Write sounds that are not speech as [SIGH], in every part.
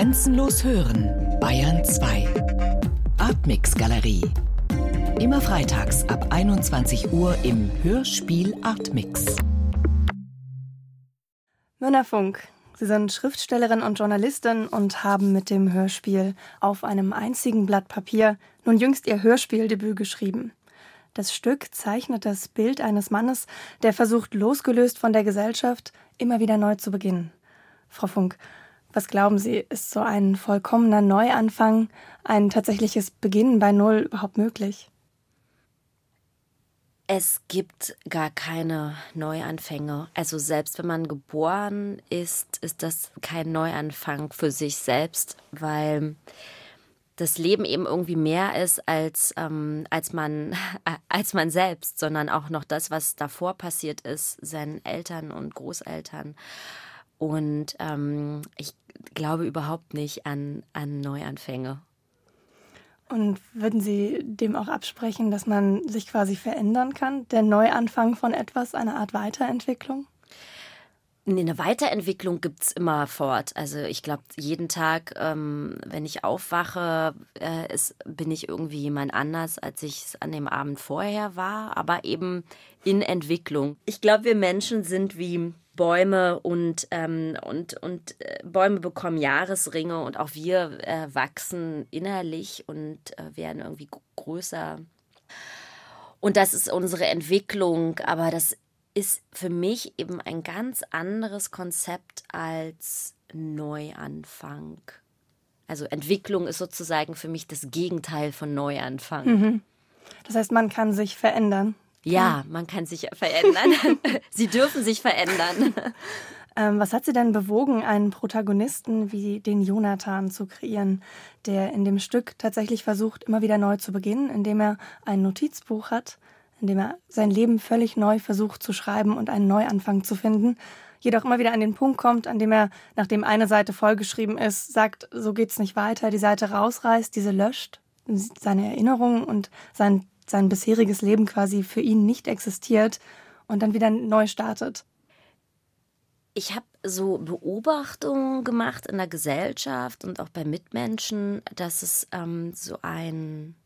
Grenzenlos hören, Bayern 2. Artmix Galerie. Immer freitags ab 21 Uhr im Hörspiel Artmix. Mörner Funk. Sie sind Schriftstellerin und Journalistin und haben mit dem Hörspiel auf einem einzigen Blatt Papier nun jüngst ihr Hörspieldebüt geschrieben. Das Stück zeichnet das Bild eines Mannes, der versucht, losgelöst von der Gesellschaft, immer wieder neu zu beginnen. Frau Funk, was glauben Sie, ist so ein vollkommener Neuanfang, ein tatsächliches Beginnen bei Null überhaupt möglich? Es gibt gar keine Neuanfänge. Also selbst wenn man geboren ist, ist das kein Neuanfang für sich selbst, weil das Leben eben irgendwie mehr ist als, ähm, als, man, [LAUGHS] als man selbst, sondern auch noch das, was davor passiert ist, seinen Eltern und Großeltern. Und ähm, ich glaube überhaupt nicht an, an Neuanfänge. Und würden Sie dem auch absprechen, dass man sich quasi verändern kann? Der Neuanfang von etwas, eine Art Weiterentwicklung? Eine Weiterentwicklung gibt es immer fort. Also ich glaube, jeden Tag, ähm, wenn ich aufwache, äh, ist, bin ich irgendwie jemand anders, als ich es an dem Abend vorher war, aber eben in Entwicklung. Ich glaube, wir Menschen sind wie Bäume und, ähm, und, und äh, Bäume bekommen Jahresringe und auch wir äh, wachsen innerlich und äh, werden irgendwie größer. Und das ist unsere Entwicklung, aber das ist für mich eben ein ganz anderes Konzept als Neuanfang. Also Entwicklung ist sozusagen für mich das Gegenteil von Neuanfang. Mhm. Das heißt, man kann sich verändern. Ja, man kann sich verändern. [LAUGHS] Sie dürfen sich verändern. Ähm, was hat Sie denn bewogen, einen Protagonisten wie den Jonathan zu kreieren, der in dem Stück tatsächlich versucht, immer wieder neu zu beginnen, indem er ein Notizbuch hat, indem er sein Leben völlig neu versucht zu schreiben und einen Neuanfang zu finden, jedoch immer wieder an den Punkt kommt, an dem er, nachdem eine Seite vollgeschrieben ist, sagt, so geht's nicht weiter, die Seite rausreißt, diese löscht, seine Erinnerungen und sein sein bisheriges Leben quasi für ihn nicht existiert und dann wieder neu startet. Ich habe so Beobachtungen gemacht in der Gesellschaft und auch bei Mitmenschen, dass es ähm, so ein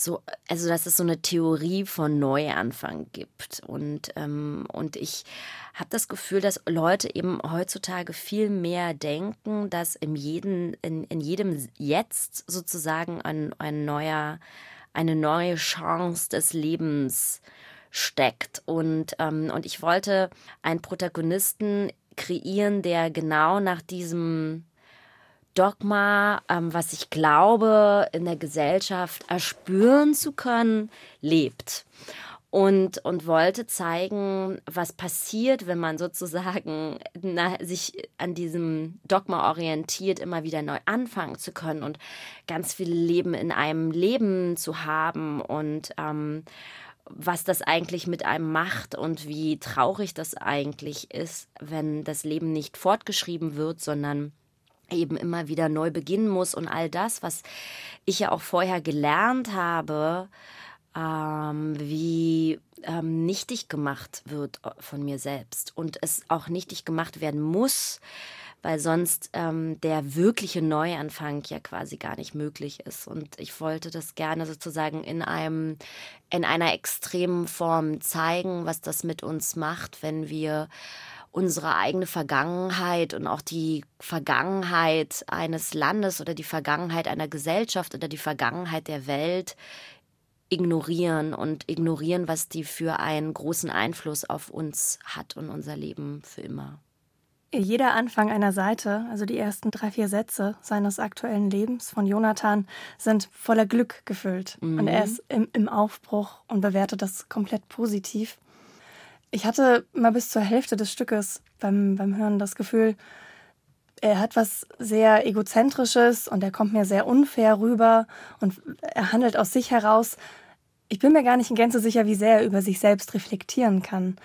so, also dass es so eine Theorie von Neuanfang gibt. Und, ähm, und ich habe das Gefühl, dass Leute eben heutzutage viel mehr denken, dass in jedem, in, in jedem Jetzt sozusagen ein, ein neuer eine neue Chance des Lebens steckt. Und, ähm, und ich wollte einen Protagonisten kreieren, der genau nach diesem Dogma, ähm, was ich glaube, in der Gesellschaft erspüren zu können, lebt und, und wollte zeigen, was passiert, wenn man sozusagen [LAUGHS] na, sich an diesem Dogma orientiert, immer wieder neu anfangen zu können und ganz viel Leben in einem Leben zu haben und ähm, was das eigentlich mit einem macht und wie traurig das eigentlich ist, wenn das Leben nicht fortgeschrieben wird, sondern eben immer wieder neu beginnen muss. Und all das, was ich ja auch vorher gelernt habe, ähm, wie ähm, nichtig gemacht wird äh, von mir selbst und es auch nichtig gemacht werden muss, weil sonst ähm, der wirkliche Neuanfang ja quasi gar nicht möglich ist. Und ich wollte das gerne sozusagen in einem, in einer extremen Form zeigen, was das mit uns macht, wenn wir unsere eigene Vergangenheit und auch die Vergangenheit eines Landes oder die Vergangenheit einer Gesellschaft oder die Vergangenheit der Welt ignorieren und ignorieren, was die für einen großen Einfluss auf uns hat und unser Leben für immer. Jeder Anfang einer Seite, also die ersten drei, vier Sätze seines aktuellen Lebens von Jonathan, sind voller Glück gefüllt. Mhm. Und er ist im, im Aufbruch und bewertet das komplett positiv. Ich hatte mal bis zur Hälfte des Stückes beim, beim Hören das Gefühl, er hat was sehr egozentrisches und er kommt mir sehr unfair rüber und er handelt aus sich heraus. Ich bin mir gar nicht in Gänze sicher, wie sehr er über sich selbst reflektieren kann.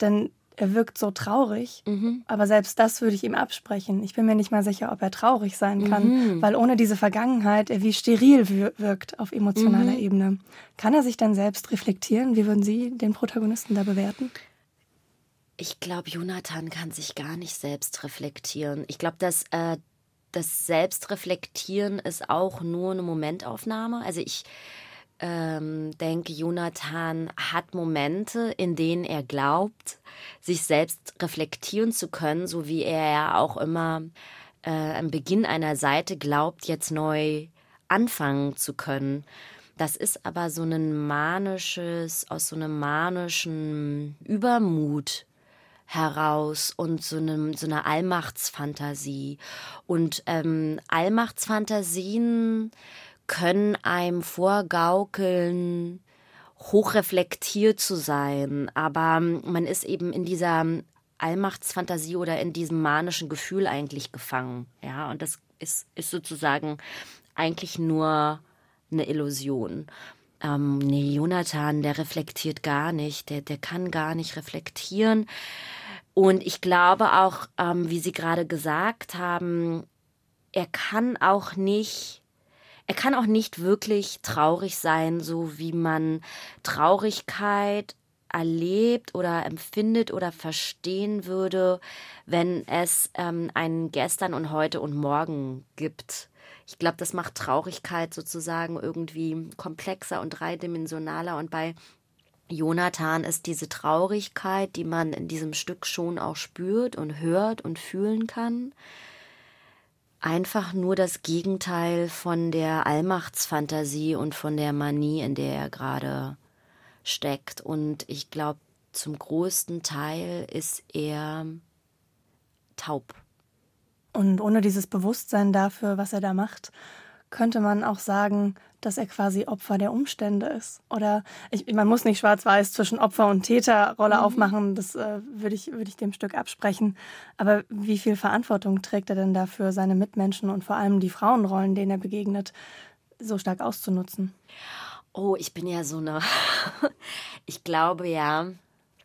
Denn er wirkt so traurig, mhm. aber selbst das würde ich ihm absprechen. Ich bin mir nicht mal sicher, ob er traurig sein kann, mhm. weil ohne diese Vergangenheit er wie steril wirkt auf emotionaler mhm. Ebene. Kann er sich dann selbst reflektieren? Wie würden Sie den Protagonisten da bewerten? Ich glaube, Jonathan kann sich gar nicht selbst reflektieren. Ich glaube, dass äh, das Selbstreflektieren ist auch nur eine Momentaufnahme. Also ich ähm, denke, Jonathan hat Momente, in denen er glaubt, sich selbst reflektieren zu können, so wie er ja auch immer äh, am Beginn einer Seite glaubt, jetzt neu anfangen zu können. Das ist aber so ein manisches, aus so einem manischen Übermut heraus und so, einem, so einer Allmachtsfantasie. Und ähm, Allmachtsfantasien können einem vorgaukeln, hochreflektiert zu sein, aber man ist eben in dieser Allmachtsfantasie oder in diesem manischen Gefühl eigentlich gefangen. Ja, und das ist, ist sozusagen eigentlich nur eine Illusion. Ähm, nee, Jonathan, der reflektiert gar nicht, der, der kann gar nicht reflektieren. Und ich glaube auch, ähm, wie Sie gerade gesagt haben, er kann auch nicht, er kann auch nicht wirklich traurig sein, so wie man Traurigkeit erlebt oder empfindet oder verstehen würde, wenn es ähm, ein Gestern und heute und morgen gibt. Ich glaube, das macht Traurigkeit sozusagen irgendwie komplexer und dreidimensionaler. Und bei Jonathan ist diese Traurigkeit, die man in diesem Stück schon auch spürt und hört und fühlen kann, einfach nur das Gegenteil von der Allmachtsfantasie und von der Manie, in der er gerade steckt. Und ich glaube, zum größten Teil ist er taub. Und ohne dieses Bewusstsein dafür, was er da macht, könnte man auch sagen, dass er quasi Opfer der Umstände ist. Oder ich, man muss nicht schwarz-weiß zwischen Opfer- und Täterrolle mhm. aufmachen, das äh, würde ich, würd ich dem Stück absprechen. Aber wie viel Verantwortung trägt er denn dafür, seine Mitmenschen und vor allem die Frauenrollen, denen er begegnet, so stark auszunutzen? Oh, ich bin ja so eine. [LAUGHS] ich glaube ja,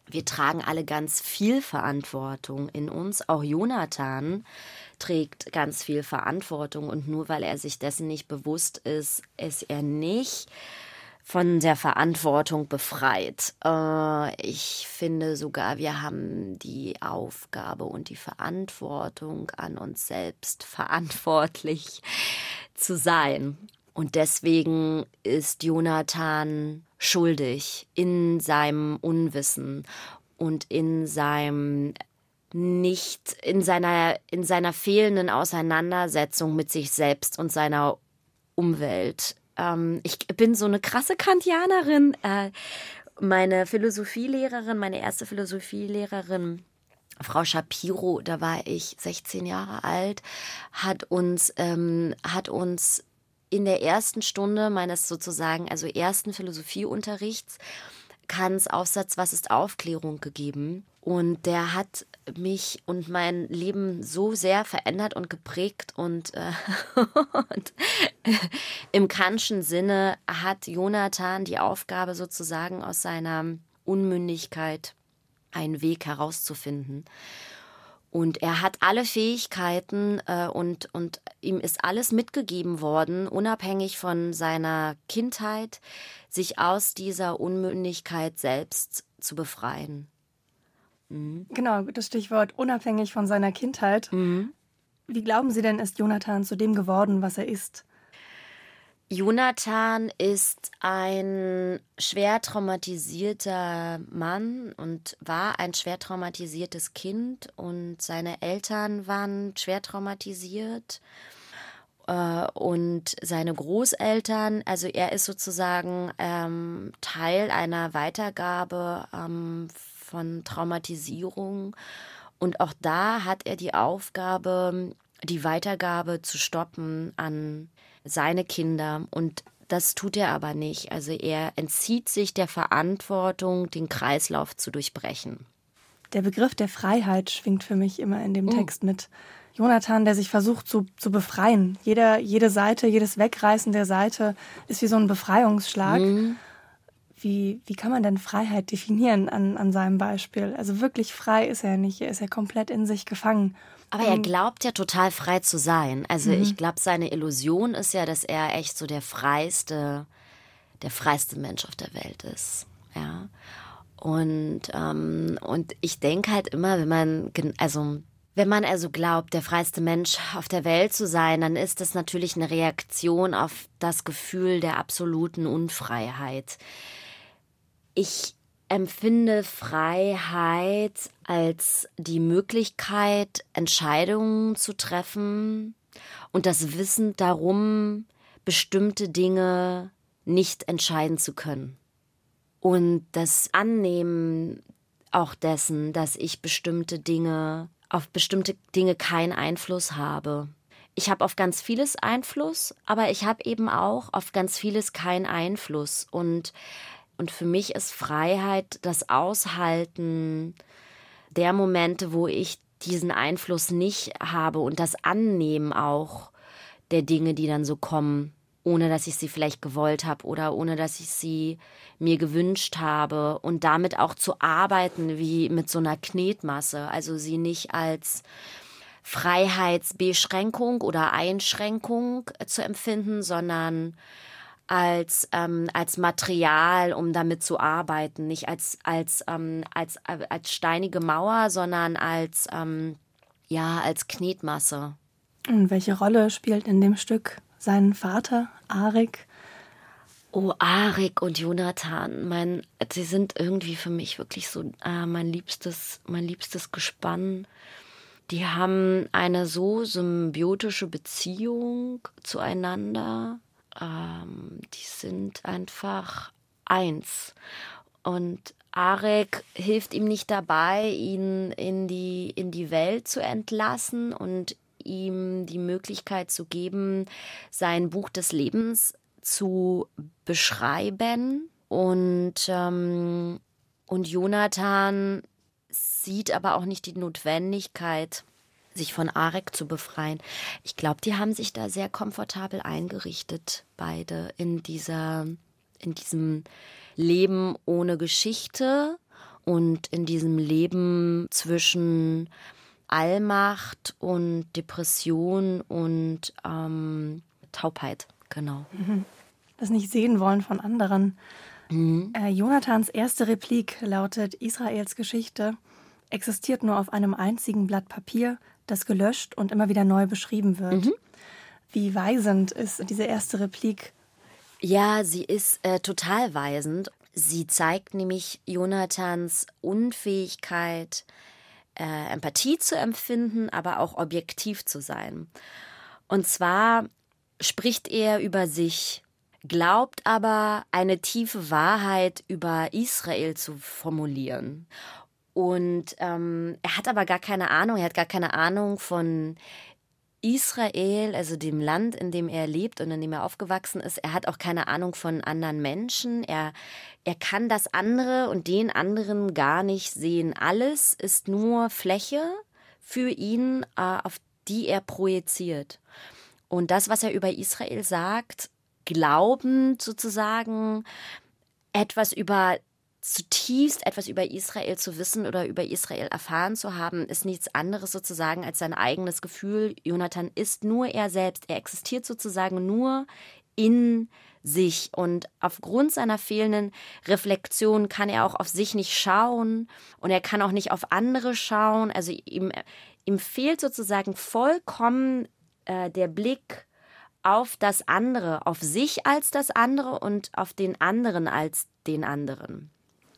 wir tragen alle ganz viel Verantwortung in uns, auch Jonathan trägt ganz viel Verantwortung und nur weil er sich dessen nicht bewusst ist, ist er nicht von der Verantwortung befreit. Äh, ich finde sogar, wir haben die Aufgabe und die Verantwortung an uns selbst [LAUGHS] verantwortlich zu sein. Und deswegen ist Jonathan schuldig in seinem Unwissen und in seinem nicht in seiner, in seiner fehlenden Auseinandersetzung mit sich selbst und seiner Umwelt. Ähm, ich bin so eine krasse Kantianerin. Äh, meine Philosophielehrerin, meine erste Philosophielehrerin, Frau Shapiro, da war ich 16 Jahre alt, hat uns, ähm, hat uns in der ersten Stunde meines sozusagen, also ersten Philosophieunterrichts, Kants Aufsatz Was ist Aufklärung gegeben. Und der hat mich und mein Leben so sehr verändert und geprägt. Und, äh, [LAUGHS] und im Kantschen Sinne hat Jonathan die Aufgabe sozusagen aus seiner Unmündigkeit einen Weg herauszufinden. Und er hat alle Fähigkeiten äh, und, und ihm ist alles mitgegeben worden, unabhängig von seiner Kindheit, sich aus dieser Unmündigkeit selbst zu befreien. Mhm. Genau, das Stichwort unabhängig von seiner Kindheit. Mhm. Wie glauben Sie denn, ist Jonathan zu dem geworden, was er ist? Jonathan ist ein schwer traumatisierter Mann und war ein schwer traumatisiertes Kind und seine Eltern waren schwer traumatisiert äh, und seine Großeltern, also er ist sozusagen ähm, Teil einer Weitergabe ähm, von Traumatisierung und auch da hat er die Aufgabe, die Weitergabe zu stoppen an seine Kinder und das tut er aber nicht. Also er entzieht sich der Verantwortung, den Kreislauf zu durchbrechen. Der Begriff der Freiheit schwingt für mich immer in dem oh. Text mit. Jonathan, der sich versucht zu, zu befreien. Jeder, jede Seite, jedes Wegreißen der Seite ist wie so ein Befreiungsschlag. Mhm. Wie, wie kann man denn Freiheit definieren an, an seinem Beispiel? Also wirklich frei ist er nicht, er ist ja komplett in sich gefangen. Aber er glaubt ja total frei zu sein. Also mhm. ich glaube, seine Illusion ist ja, dass er echt so der freiste, der freiste Mensch auf der Welt ist. Ja. Und, ähm, und ich denke halt immer, wenn man, also Wenn man also glaubt, der freiste Mensch auf der Welt zu sein, dann ist das natürlich eine Reaktion auf das Gefühl der absoluten Unfreiheit. Ich empfinde Freiheit als die Möglichkeit, Entscheidungen zu treffen und das Wissen darum, bestimmte Dinge nicht entscheiden zu können. Und das Annehmen auch dessen, dass ich bestimmte Dinge, auf bestimmte Dinge keinen Einfluss habe. Ich habe auf ganz vieles Einfluss, aber ich habe eben auch auf ganz vieles keinen Einfluss. Und und für mich ist Freiheit das Aushalten der Momente, wo ich diesen Einfluss nicht habe und das Annehmen auch der Dinge, die dann so kommen, ohne dass ich sie vielleicht gewollt habe oder ohne dass ich sie mir gewünscht habe. Und damit auch zu arbeiten wie mit so einer Knetmasse, also sie nicht als Freiheitsbeschränkung oder Einschränkung zu empfinden, sondern als, ähm, als Material, um damit zu arbeiten. Nicht als, als, ähm, als, äh, als steinige Mauer, sondern als, ähm, ja, als Knetmasse. Und welche Rolle spielt in dem Stück sein Vater, Arik? Oh, Arik und Jonathan, mein, sie sind irgendwie für mich wirklich so äh, mein liebstes, mein liebstes Gespann. Die haben eine so symbiotische Beziehung zueinander ähm, die sind einfach eins. Und Arek hilft ihm nicht dabei, ihn in die, in die Welt zu entlassen und ihm die Möglichkeit zu geben, sein Buch des Lebens zu beschreiben. Und, ähm, und Jonathan sieht aber auch nicht die Notwendigkeit, sich von Arek zu befreien. Ich glaube, die haben sich da sehr komfortabel eingerichtet, beide in dieser, in diesem Leben ohne Geschichte und in diesem Leben zwischen Allmacht und Depression und ähm, Taubheit, genau. Mhm. Das nicht sehen wollen von anderen. Mhm. Äh, Jonathans erste Replik lautet: Israels Geschichte existiert nur auf einem einzigen Blatt Papier, das gelöscht und immer wieder neu beschrieben wird. Mhm. Wie weisend ist diese erste Replik? Ja, sie ist äh, total weisend. Sie zeigt nämlich Jonathans Unfähigkeit, äh, Empathie zu empfinden, aber auch objektiv zu sein. Und zwar spricht er über sich, glaubt aber eine tiefe Wahrheit über Israel zu formulieren. Und ähm, er hat aber gar keine Ahnung, er hat gar keine Ahnung von Israel, also dem Land, in dem er lebt und in dem er aufgewachsen ist. Er hat auch keine Ahnung von anderen Menschen. Er, er kann das andere und den anderen gar nicht sehen. Alles ist nur Fläche für ihn, äh, auf die er projiziert. Und das, was er über Israel sagt, glaubend sozusagen, etwas über zutiefst etwas über Israel zu wissen oder über Israel erfahren zu haben, ist nichts anderes sozusagen als sein eigenes Gefühl. Jonathan ist nur er selbst. Er existiert sozusagen nur in sich und aufgrund seiner fehlenden Reflexion kann er auch auf sich nicht schauen und er kann auch nicht auf andere schauen. Also ihm, ihm fehlt sozusagen vollkommen äh, der Blick auf das andere, auf sich als das andere und auf den anderen als den anderen.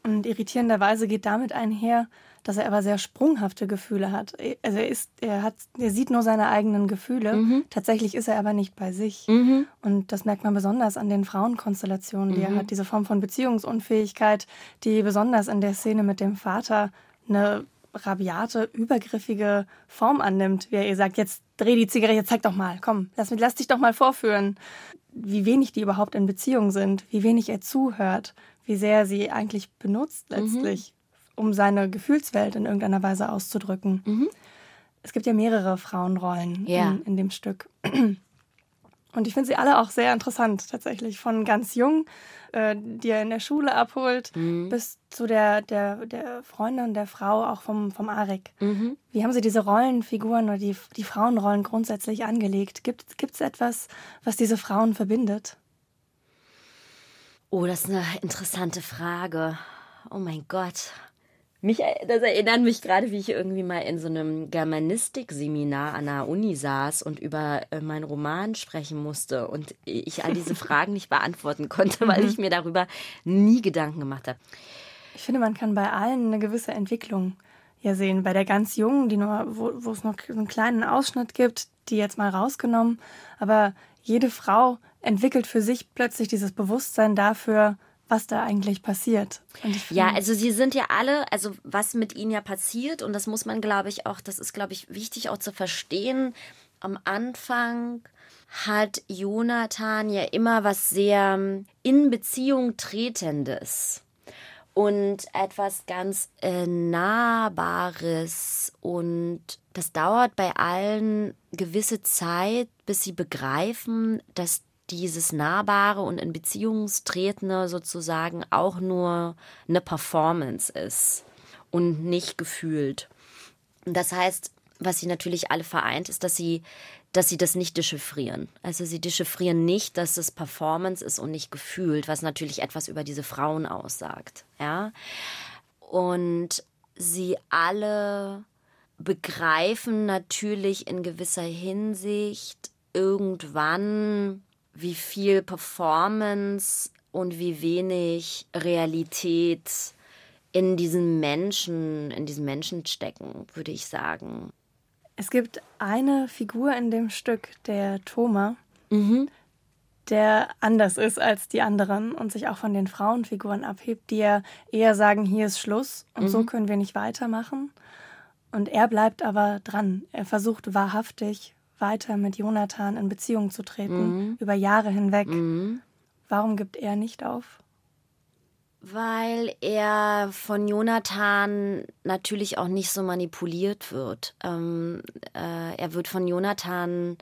Und irritierenderweise geht damit einher, dass er aber sehr sprunghafte Gefühle hat. Also er ist, er hat, er sieht nur seine eigenen Gefühle. Mhm. Tatsächlich ist er aber nicht bei sich. Mhm. Und das merkt man besonders an den Frauenkonstellationen, die mhm. er hat. Diese Form von Beziehungsunfähigkeit, die besonders in der Szene mit dem Vater eine rabiate, übergriffige Form annimmt, wie er ihr sagt, jetzt dreh die Zigarette, jetzt zeig doch mal, komm, lass, lass dich doch mal vorführen, wie wenig die überhaupt in Beziehung sind, wie wenig er zuhört, wie sehr sie eigentlich benutzt mhm. letztlich, mhm. um seine Gefühlswelt in irgendeiner Weise auszudrücken. Mhm. Es gibt ja mehrere Frauenrollen ja. in, in dem Stück. Und ich finde sie alle auch sehr interessant tatsächlich. Von ganz jung, äh, die er in der Schule abholt, mhm. bis zu der, der, der Freundin, der Frau, auch vom, vom Arik. Mhm. Wie haben Sie diese Rollenfiguren oder die, die Frauenrollen grundsätzlich angelegt? Gibt es etwas, was diese Frauen verbindet? Oh, das ist eine interessante Frage. Oh mein Gott. Mich, das erinnert mich gerade, wie ich irgendwie mal in so einem Germanistik-Seminar an der Uni saß und über äh, meinen Roman sprechen musste und ich all diese [LAUGHS] Fragen nicht beantworten konnte, weil ich mir darüber nie Gedanken gemacht habe. Ich finde, man kann bei allen eine gewisse Entwicklung ja sehen. Bei der ganz Jungen, die nur, wo, wo es noch einen kleinen Ausschnitt gibt, die jetzt mal rausgenommen. Aber jede Frau entwickelt für sich plötzlich dieses Bewusstsein dafür, was da eigentlich passiert. ja, also sie sind ja alle, also was mit ihnen ja passiert, und das muss man, glaube ich, auch, das ist, glaube ich, wichtig auch zu verstehen. Am Anfang hat Jonathan ja immer was sehr in Beziehung Tretendes und etwas ganz äh, Nahbares. Und das dauert bei allen gewisse Zeit, bis sie begreifen, dass dieses Nahbare und in Beziehungstretende sozusagen auch nur eine Performance ist und nicht gefühlt. Das heißt, was sie natürlich alle vereint, ist, dass sie, dass sie das nicht dechiffrieren. Also sie dechiffrieren nicht, dass es Performance ist und nicht gefühlt, was natürlich etwas über diese Frauen aussagt. Ja. Und sie alle begreifen natürlich in gewisser Hinsicht irgendwann, wie viel Performance und wie wenig Realität in diesen Menschen, in diesen Menschen stecken, würde ich sagen. Es gibt eine Figur in dem Stück, der Thoma, mhm. der anders ist als die anderen und sich auch von den Frauenfiguren abhebt, die ja eher sagen, hier ist Schluss und mhm. so können wir nicht weitermachen. Und er bleibt aber dran. Er versucht wahrhaftig weiter mit Jonathan in Beziehung zu treten, mhm. über Jahre hinweg. Mhm. Warum gibt er nicht auf? Weil er von Jonathan natürlich auch nicht so manipuliert wird. Ähm, äh, er wird von Jonathan,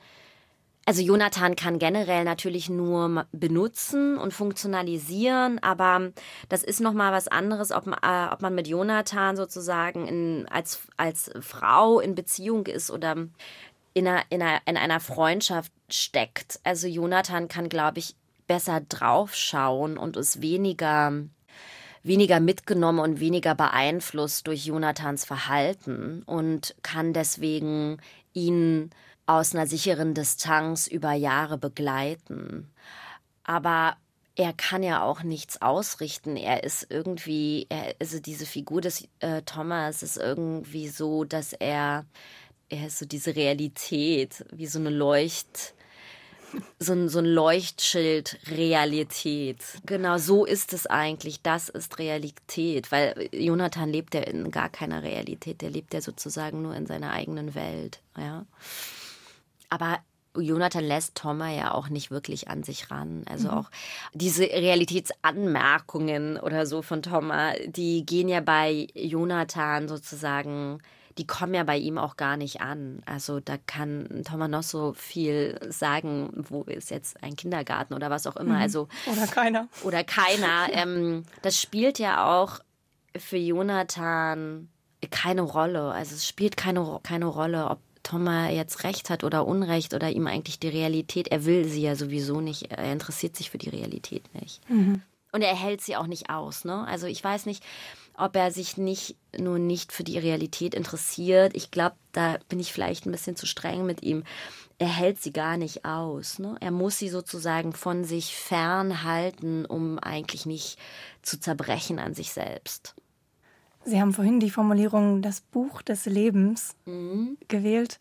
also Jonathan kann generell natürlich nur benutzen und funktionalisieren, aber das ist nochmal was anderes, ob, äh, ob man mit Jonathan sozusagen in, als, als Frau in Beziehung ist oder in einer, in einer, in einer Freundschaft steckt. Also Jonathan kann, glaube ich, besser draufschauen und ist weniger, weniger mitgenommen und weniger beeinflusst durch Jonathans Verhalten und kann deswegen ihn aus einer sicheren Distanz über Jahre begleiten. Aber er kann ja auch nichts ausrichten. Er ist irgendwie, er, also diese Figur des äh, Thomas ist irgendwie so, dass er er ist so diese Realität, wie so eine Leucht, so ein, so ein Leuchtschild Realität. Genau so ist es eigentlich. Das ist Realität, weil Jonathan lebt ja in gar keiner Realität. Der lebt ja sozusagen nur in seiner eigenen Welt. Ja. Aber Jonathan lässt Thomas ja auch nicht wirklich an sich ran. Also mhm. auch diese Realitätsanmerkungen oder so von Thomas, die gehen ja bei Jonathan sozusagen die kommen ja bei ihm auch gar nicht an. Also da kann Thomas noch so viel sagen, wo ist jetzt ein Kindergarten oder was auch immer. Mhm. Also oder keiner. Oder keiner. ähm, das spielt ja auch für Jonathan keine Rolle. Also es spielt keine, keine Rolle, ob Thomas jetzt recht hat oder Unrecht oder ihm eigentlich die Realität. Er will sie ja sowieso nicht. Er interessiert sich für die Realität nicht. Mhm. Und er hält sie auch nicht aus. Ne? Also ich weiß nicht, ob er sich nicht nur nicht für die Realität interessiert. Ich glaube, da bin ich vielleicht ein bisschen zu streng mit ihm. Er hält sie gar nicht aus. Ne? Er muss sie sozusagen von sich fernhalten, um eigentlich nicht zu zerbrechen an sich selbst. Sie haben vorhin die Formulierung das Buch des Lebens mhm. gewählt,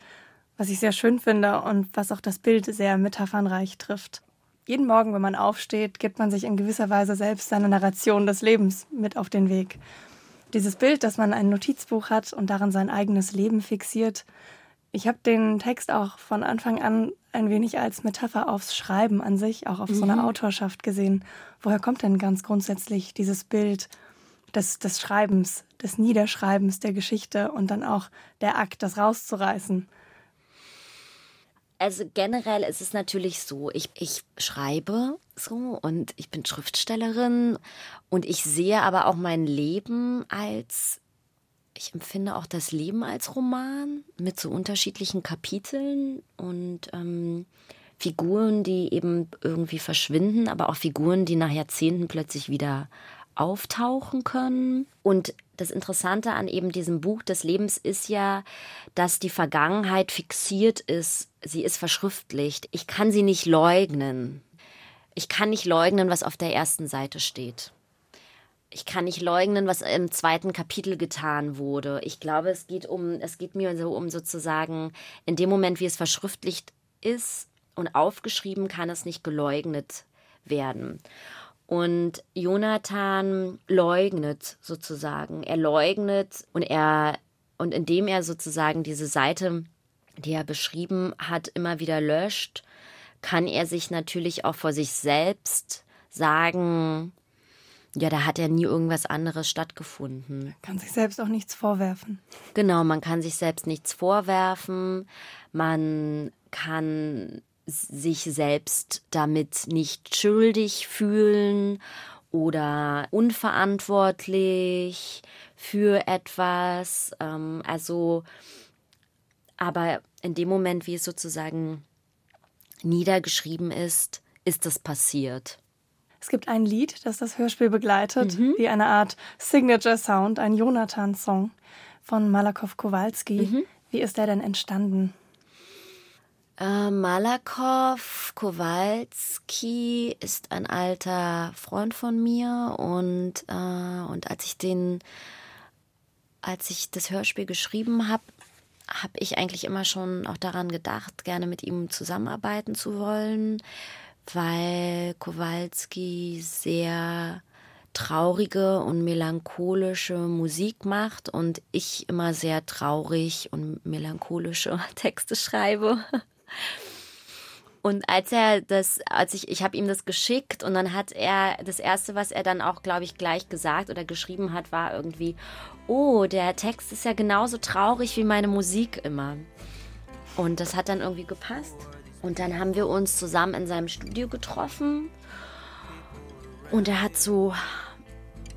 was ich sehr schön finde und was auch das Bild sehr metaphernreich trifft jeden Morgen, wenn man aufsteht, gibt man sich in gewisser Weise selbst seine Narration des Lebens mit auf den Weg. Dieses Bild, dass man ein Notizbuch hat und darin sein eigenes Leben fixiert. Ich habe den Text auch von Anfang an ein wenig als Metapher aufs Schreiben an sich, auch auf mhm. so eine mhm. Autorschaft gesehen. Woher kommt denn ganz grundsätzlich dieses Bild des, des Schreibens, des Niederschreibens der Geschichte und dann auch der Akt, das rauszureißen? Also generell ist es natürlich so, ich, ich schreibe so und ich bin Schriftstellerin und ich sehe aber auch mein Leben als, ich empfinde auch das Leben als Roman mit so unterschiedlichen Kapiteln und ähm, Figuren, die eben irgendwie verschwinden, aber auch Figuren, die nach Jahrzehnten plötzlich wieder auftauchen können. Und das Interessante an eben diesem Buch des Lebens ist ja, dass die Vergangenheit fixiert ist. Sie ist verschriftlicht. Ich kann sie nicht leugnen. Ich kann nicht leugnen, was auf der ersten Seite steht. Ich kann nicht leugnen, was im zweiten Kapitel getan wurde. Ich glaube, es geht um, es geht mir so um sozusagen, in dem Moment, wie es verschriftlicht ist und aufgeschrieben, kann es nicht geleugnet werden. Und Jonathan leugnet sozusagen. Er leugnet und er, und indem er sozusagen diese Seite, die er beschrieben hat, immer wieder löscht, kann er sich natürlich auch vor sich selbst sagen, ja, da hat ja nie irgendwas anderes stattgefunden. Kann sich selbst auch nichts vorwerfen. Genau, man kann sich selbst nichts vorwerfen. Man kann sich selbst damit nicht schuldig fühlen oder unverantwortlich für etwas. Ähm, also, aber in dem Moment, wie es sozusagen niedergeschrieben ist, ist es passiert. Es gibt ein Lied, das das Hörspiel begleitet, mhm. wie eine Art Signature Sound, ein Jonathan-Song von Malakow Kowalski. Mhm. Wie ist der denn entstanden? Äh, Malakow Kowalski ist ein alter Freund von mir und, äh, und als ich den, als ich das Hörspiel geschrieben habe, habe ich eigentlich immer schon auch daran gedacht, gerne mit ihm zusammenarbeiten zu wollen, weil Kowalski sehr traurige und melancholische Musik macht und ich immer sehr traurig und melancholische [LAUGHS] Texte schreibe. Und als er das, als ich, ich habe ihm das geschickt und dann hat er, das erste, was er dann auch, glaube ich, gleich gesagt oder geschrieben hat, war irgendwie, oh, der Text ist ja genauso traurig wie meine Musik immer. Und das hat dann irgendwie gepasst. Und dann haben wir uns zusammen in seinem Studio getroffen und er hat so,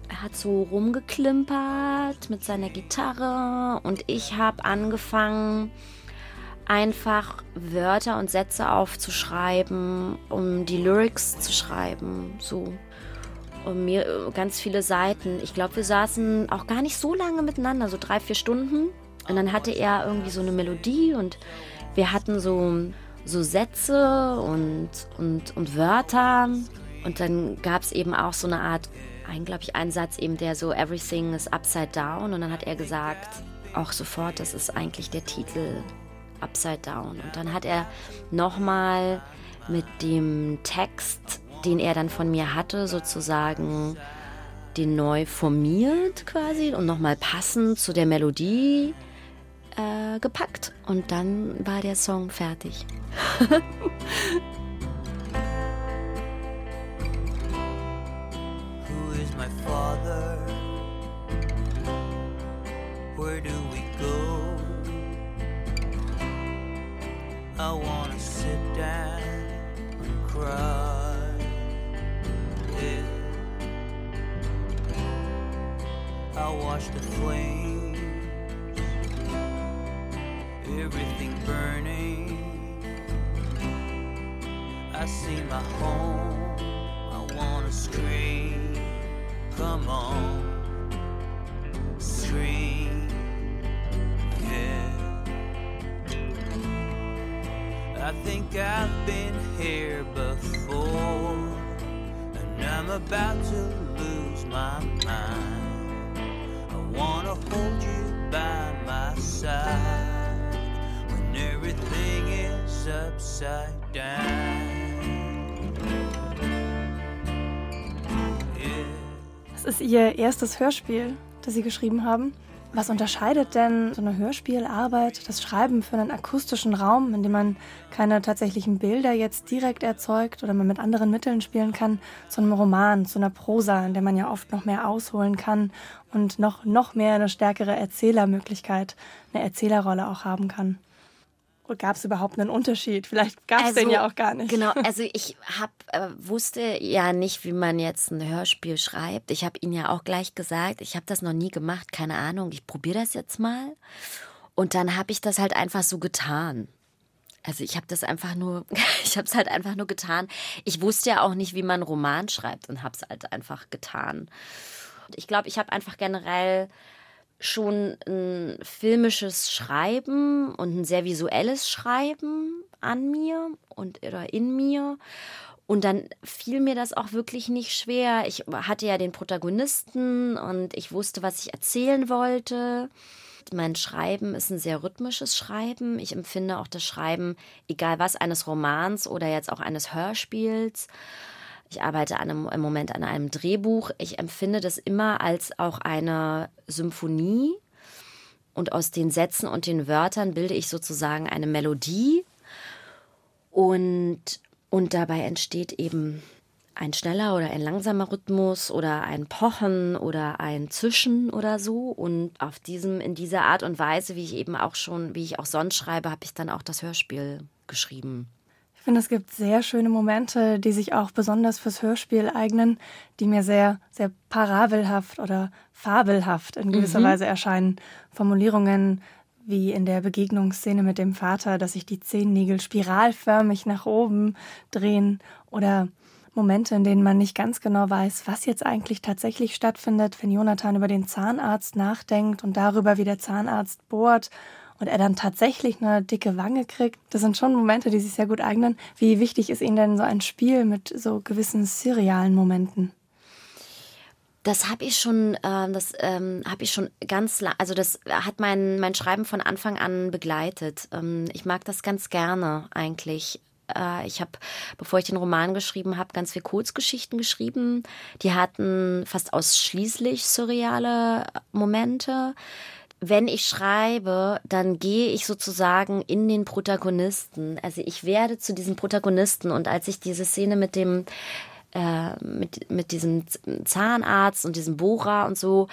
er hat so rumgeklimpert mit seiner Gitarre und ich habe angefangen, einfach Wörter und Sätze aufzuschreiben, um die Lyrics zu schreiben, so um mir ganz viele Seiten. Ich glaube, wir saßen auch gar nicht so lange miteinander, so drei, vier Stunden. Und dann hatte er irgendwie so eine Melodie und wir hatten so, so Sätze und, und, und Wörter. Und dann gab es eben auch so eine Art, ein, glaube ich, einen Satz eben, der so Everything is upside down. Und dann hat er gesagt, auch sofort, das ist eigentlich der Titel Upside Down. Und dann hat er nochmal mit dem Text, den er dann von mir hatte, sozusagen den neu formiert quasi und nochmal passend zu der Melodie äh, gepackt. Und dann war der Song fertig. [LAUGHS] Who is my father? Where do I wanna sit down and cry. Yeah. I watch the flames, everything burning. I see my home, I wanna scream. Come on, scream. I think I've been here before, and I'm about to lose my mind. I wanna hold you by my side when everything is upside down. Yeah. Das ist Ihr erstes Hörspiel, das Sie geschrieben haben. Was unterscheidet denn so eine Hörspielarbeit, das Schreiben für einen akustischen Raum, in dem man keine tatsächlichen Bilder jetzt direkt erzeugt oder man mit anderen Mitteln spielen kann, zu einem Roman, zu einer Prosa, in der man ja oft noch mehr ausholen kann und noch, noch mehr eine stärkere Erzählermöglichkeit, eine Erzählerrolle auch haben kann? Gab es überhaupt einen Unterschied? Vielleicht gab es also, den ja auch gar nicht. Genau, [LAUGHS] also ich hab, äh, wusste ja nicht, wie man jetzt ein Hörspiel schreibt. Ich habe Ihnen ja auch gleich gesagt, ich habe das noch nie gemacht, keine Ahnung, ich probiere das jetzt mal. Und dann habe ich das halt einfach so getan. Also ich habe das einfach nur, [LAUGHS] ich habe es halt einfach nur getan. Ich wusste ja auch nicht, wie man einen Roman schreibt und habe es halt einfach getan. Ich glaube, ich habe einfach generell schon ein filmisches Schreiben und ein sehr visuelles Schreiben an mir und oder in mir. Und dann fiel mir das auch wirklich nicht schwer. Ich hatte ja den Protagonisten und ich wusste, was ich erzählen wollte. Mein Schreiben ist ein sehr rhythmisches Schreiben. Ich empfinde auch das Schreiben, egal was, eines Romans oder jetzt auch eines Hörspiels. Ich arbeite einem, im Moment an einem Drehbuch. Ich empfinde das immer als auch eine Symphonie. Und aus den Sätzen und den Wörtern bilde ich sozusagen eine Melodie. Und, und dabei entsteht eben ein schneller oder ein langsamer Rhythmus oder ein Pochen oder ein Zischen oder so. Und auf diesem, in dieser Art und Weise, wie ich eben auch schon, wie ich auch sonst schreibe, habe ich dann auch das Hörspiel geschrieben. Ich finde, es gibt sehr schöne Momente, die sich auch besonders fürs Hörspiel eignen, die mir sehr, sehr parabelhaft oder fabelhaft in gewisser mhm. Weise erscheinen. Formulierungen wie in der Begegnungsszene mit dem Vater, dass sich die Zehennägel spiralförmig nach oben drehen oder Momente, in denen man nicht ganz genau weiß, was jetzt eigentlich tatsächlich stattfindet, wenn Jonathan über den Zahnarzt nachdenkt und darüber, wie der Zahnarzt bohrt und er dann tatsächlich eine dicke Wange kriegt. Das sind schon Momente, die sich sehr gut eignen. Wie wichtig ist Ihnen denn so ein Spiel mit so gewissen serialen Momenten? Das habe ich schon, äh, das ähm, habe ich schon ganz lang, also das hat mein, mein Schreiben von Anfang an begleitet. Ähm, ich mag das ganz gerne eigentlich. Äh, ich habe, bevor ich den Roman geschrieben habe, ganz viel Kurzgeschichten geschrieben. Die hatten fast ausschließlich surreale Momente wenn ich schreibe, dann gehe ich sozusagen in den Protagonisten. Also ich werde zu diesem Protagonisten und als ich diese Szene mit dem äh, mit, mit diesem Zahnarzt und diesem Bohrer und so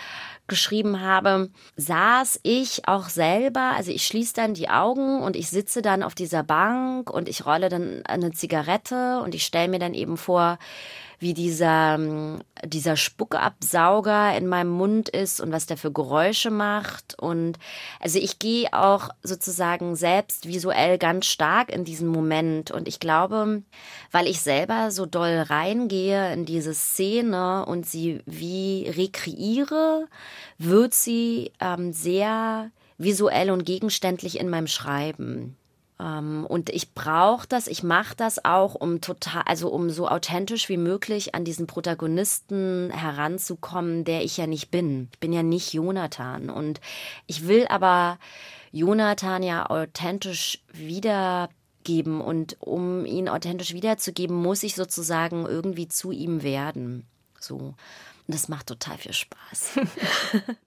geschrieben habe, saß ich auch selber, also ich schließe dann die Augen und ich sitze dann auf dieser Bank und ich rolle dann eine Zigarette und ich stelle mir dann eben vor, wie dieser, ähm, dieser Spuckabsauger in meinem Mund ist und was der für Geräusche macht. Und also ich gehe auch sozusagen selbst visuell ganz stark in diesen Moment. Und ich glaube, weil ich selber so doll reingehe in diese Szene und sie wie rekreiere, wird sie ähm, sehr visuell und gegenständlich in meinem Schreiben. Ähm, und ich brauche das, ich mache das auch, um total, also um so authentisch wie möglich an diesen Protagonisten heranzukommen, der ich ja nicht bin. Ich bin ja nicht Jonathan. Und ich will aber Jonathan ja authentisch wiedergeben. Und um ihn authentisch wiederzugeben, muss ich sozusagen irgendwie zu ihm werden. So. Und das macht total viel Spaß. [LAUGHS]